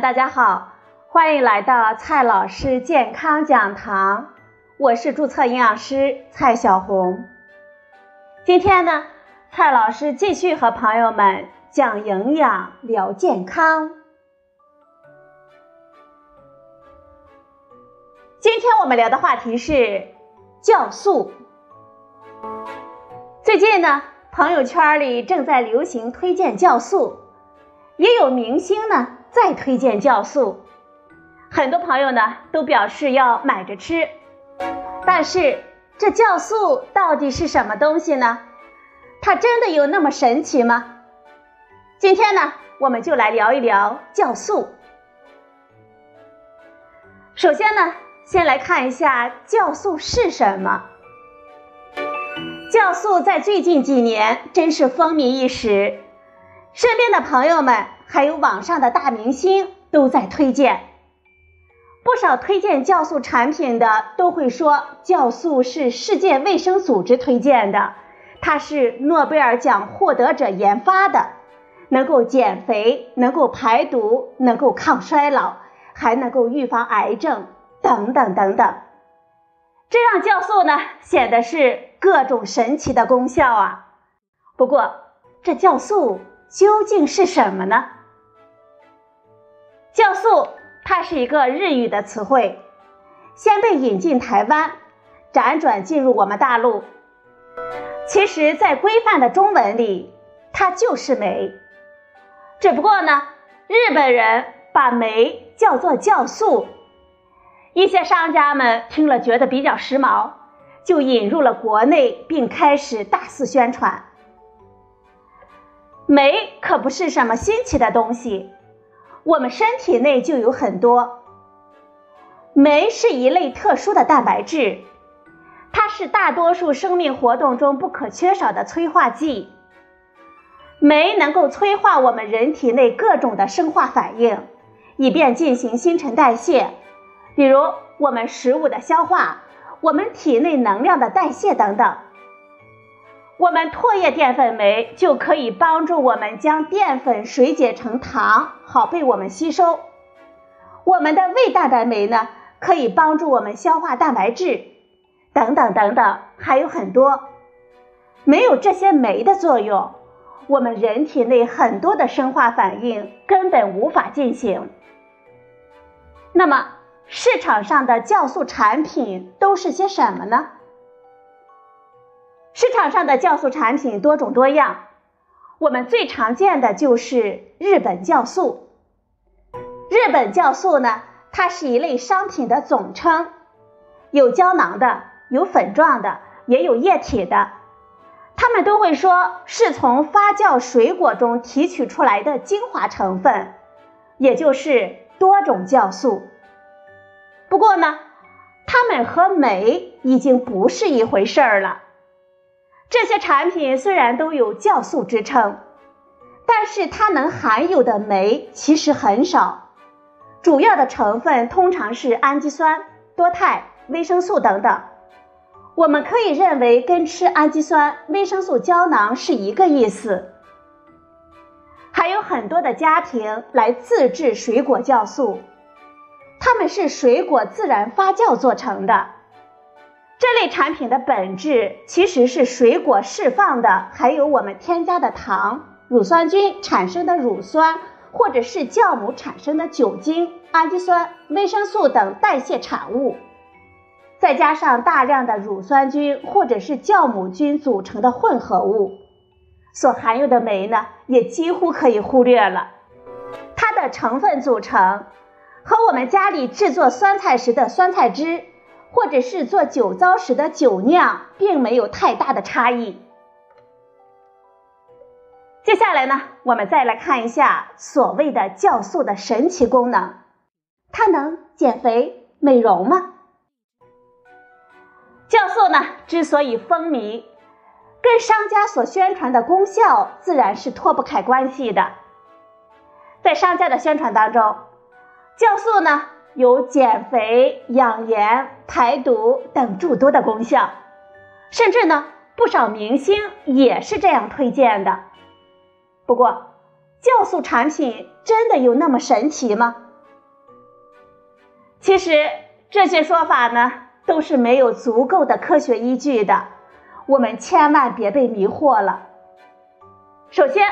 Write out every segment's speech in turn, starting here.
大家好，欢迎来到蔡老师健康讲堂，我是注册营养师蔡小红。今天呢，蔡老师继续和朋友们讲营养聊健康。今天我们聊的话题是酵素。最近呢，朋友圈里正在流行推荐酵素，也有明星呢。再推荐酵素，很多朋友呢都表示要买着吃，但是这酵素到底是什么东西呢？它真的有那么神奇吗？今天呢，我们就来聊一聊酵素。首先呢，先来看一下酵素是什么。酵素在最近几年真是风靡一时，身边的朋友们。还有网上的大明星都在推荐，不少推荐酵素产品的都会说酵素是世界卫生组织推荐的，它是诺贝尔奖获得者研发的，能够减肥，能够排毒，能够抗衰老，还能够预防癌症等等等等，这让酵素呢显得是各种神奇的功效啊。不过这酵素究竟是什么呢？酵素，它是一个日语的词汇，先被引进台湾，辗转进入我们大陆。其实，在规范的中文里，它就是酶。只不过呢，日本人把酶叫做酵素，一些商家们听了觉得比较时髦，就引入了国内，并开始大肆宣传。酶可不是什么新奇的东西。我们身体内就有很多酶，是一类特殊的蛋白质，它是大多数生命活动中不可缺少的催化剂。酶能够催化我们人体内各种的生化反应，以便进行新陈代谢，比如我们食物的消化，我们体内能量的代谢等等。我们唾液淀粉酶就可以帮助我们将淀粉水解成糖，好被我们吸收。我们的胃蛋白酶呢，可以帮助我们消化蛋白质，等等等等，还有很多。没有这些酶的作用，我们人体内很多的生化反应根本无法进行。那么，市场上的酵素产品都是些什么呢？市场上的酵素产品多种多样，我们最常见的就是日本酵素。日本酵素呢，它是一类商品的总称，有胶囊的，有粉状的，也有液体的。他们都会说是从发酵水果中提取出来的精华成分，也就是多种酵素。不过呢，它们和酶已经不是一回事儿了。这些产品虽然都有酵素之称，但是它能含有的酶其实很少，主要的成分通常是氨基酸、多肽、维生素等等。我们可以认为跟吃氨基酸、维生素胶囊是一个意思。还有很多的家庭来自制水果酵素，它们是水果自然发酵做成的。这类产品的本质其实是水果释放的，还有我们添加的糖、乳酸菌产生的乳酸，或者是酵母产生的酒精、氨基酸、维生素等代谢产物，再加上大量的乳酸菌或者是酵母菌组成的混合物，所含有的酶呢，也几乎可以忽略了。它的成分组成和我们家里制作酸菜时的酸菜汁。或者是做酒糟时的酒酿，并没有太大的差异。接下来呢，我们再来看一下所谓的酵素的神奇功能，它能减肥美容吗？酵素呢之所以风靡，跟商家所宣传的功效自然是脱不开关系的。在商家的宣传当中，酵素呢。有减肥、养颜、排毒等诸多的功效，甚至呢，不少明星也是这样推荐的。不过，酵素产品真的有那么神奇吗？其实这些说法呢，都是没有足够的科学依据的，我们千万别被迷惑了。首先，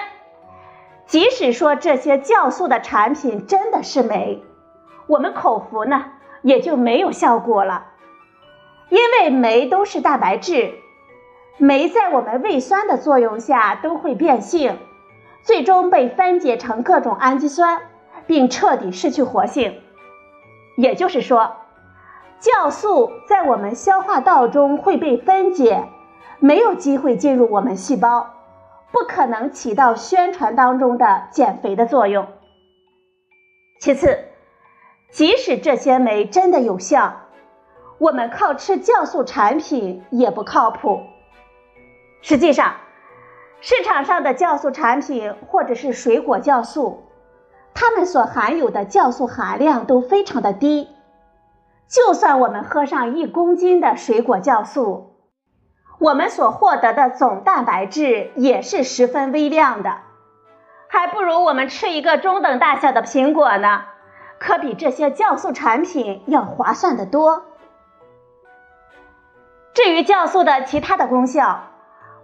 即使说这些酵素的产品真的是酶，我们口服呢也就没有效果了，因为酶都是蛋白质，酶在我们胃酸的作用下都会变性。最终被分解成各种氨基酸，并彻底失去活性。也就是说，酵素在我们消化道中会被分解，没有机会进入我们细胞，不可能起到宣传当中的减肥的作用。其次，即使这些酶真的有效，我们靠吃酵素产品也不靠谱。实际上，市场上的酵素产品或者是水果酵素，它们所含有的酵素含量都非常的低。就算我们喝上一公斤的水果酵素，我们所获得的总蛋白质也是十分微量的，还不如我们吃一个中等大小的苹果呢，可比这些酵素产品要划算的多。至于酵素的其他的功效，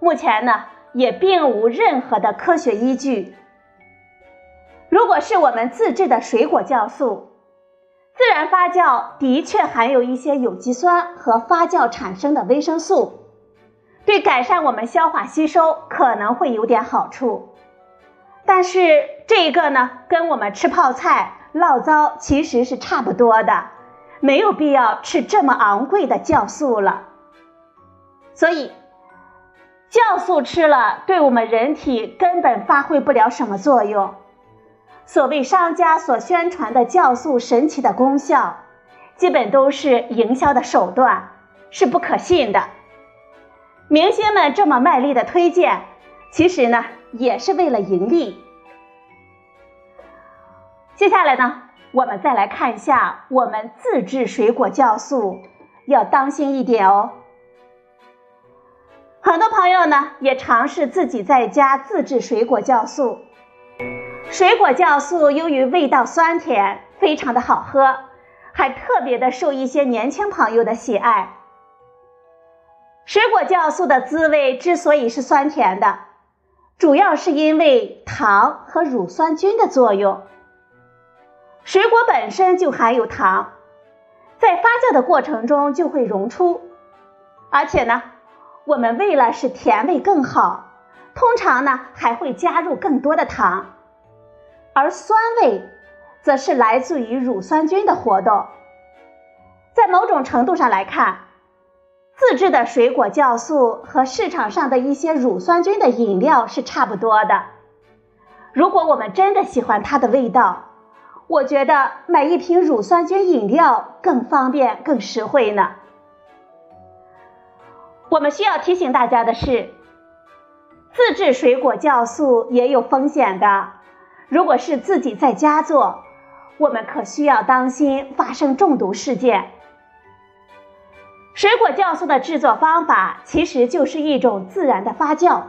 目前呢？也并无任何的科学依据。如果是我们自制的水果酵素，自然发酵的确含有一些有机酸和发酵产生的维生素，对改善我们消化吸收可能会有点好处。但是这一个呢，跟我们吃泡菜、醪糟其实是差不多的，没有必要吃这么昂贵的酵素了。所以。酵素吃了，对我们人体根本发挥不了什么作用。所谓商家所宣传的酵素神奇的功效，基本都是营销的手段，是不可信的。明星们这么卖力的推荐，其实呢也是为了盈利。接下来呢，我们再来看一下我们自制水果酵素，要当心一点哦。很多朋友呢也尝试自己在家自制水果酵素。水果酵素由于味道酸甜，非常的好喝，还特别的受一些年轻朋友的喜爱。水果酵素的滋味之所以是酸甜的，主要是因为糖和乳酸菌的作用。水果本身就含有糖，在发酵的过程中就会溶出，而且呢。我们为了使甜味更好，通常呢还会加入更多的糖，而酸味则是来自于乳酸菌的活动。在某种程度上来看，自制的水果酵素和市场上的一些乳酸菌的饮料是差不多的。如果我们真的喜欢它的味道，我觉得买一瓶乳酸菌饮料更方便、更实惠呢。我们需要提醒大家的是，自制水果酵素也有风险的。如果是自己在家做，我们可需要当心发生中毒事件。水果酵素的制作方法其实就是一种自然的发酵，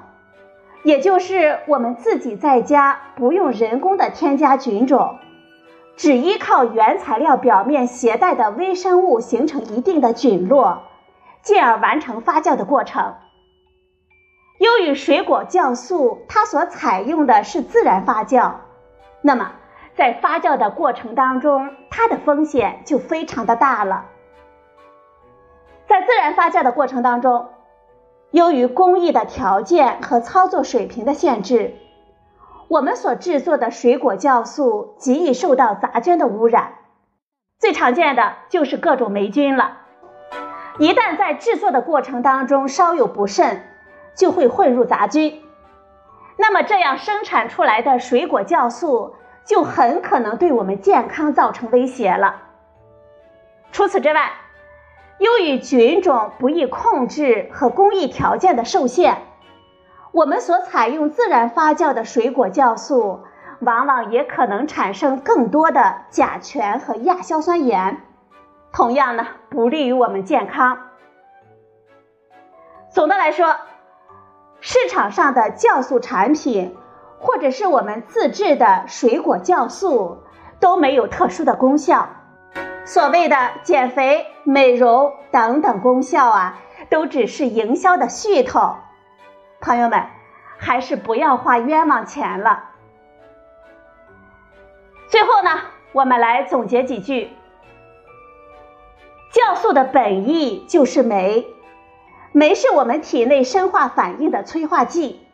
也就是我们自己在家不用人工的添加菌种，只依靠原材料表面携带的微生物形成一定的菌落。进而完成发酵的过程。由于水果酵素它所采用的是自然发酵，那么在发酵的过程当中，它的风险就非常的大了。在自然发酵的过程当中，由于工艺的条件和操作水平的限制，我们所制作的水果酵素极易受到杂菌的污染，最常见的就是各种霉菌了。一旦在制作的过程当中稍有不慎，就会混入杂菌，那么这样生产出来的水果酵素就很可能对我们健康造成威胁了。除此之外，由于菌种不易控制和工艺条件的受限，我们所采用自然发酵的水果酵素，往往也可能产生更多的甲醛和亚硝酸盐。同样呢，不利于我们健康。总的来说，市场上的酵素产品或者是我们自制的水果酵素都没有特殊的功效。所谓的减肥、美容等等功效啊，都只是营销的噱头。朋友们，还是不要花冤枉钱了。最后呢，我们来总结几句：酵素的本意就是酶，酶是我们体内生化反应的催化剂。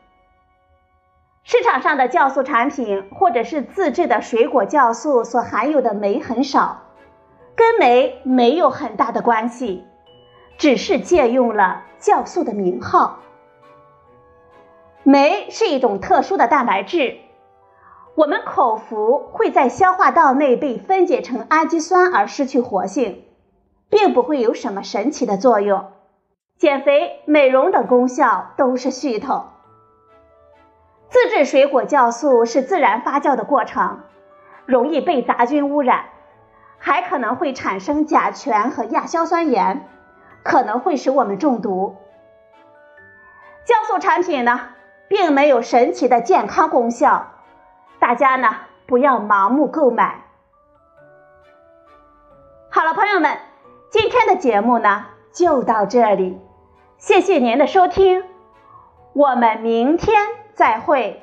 市场上的酵素产品或者是自制的水果酵素所含有的酶很少，跟酶没有很大的关系，只是借用了酵素的名号。酶是一种特殊的蛋白质，我们口服会在消化道内被分解成氨基酸而失去活性，并不会有什么神奇的作用，减肥、美容等功效都是噱头。自制水果酵素是自然发酵的过程，容易被杂菌污染，还可能会产生甲醛和亚硝酸盐，可能会使我们中毒。酵素产品呢，并没有神奇的健康功效，大家呢不要盲目购买。好了，朋友们，今天的节目呢就到这里，谢谢您的收听，我们明天。再会。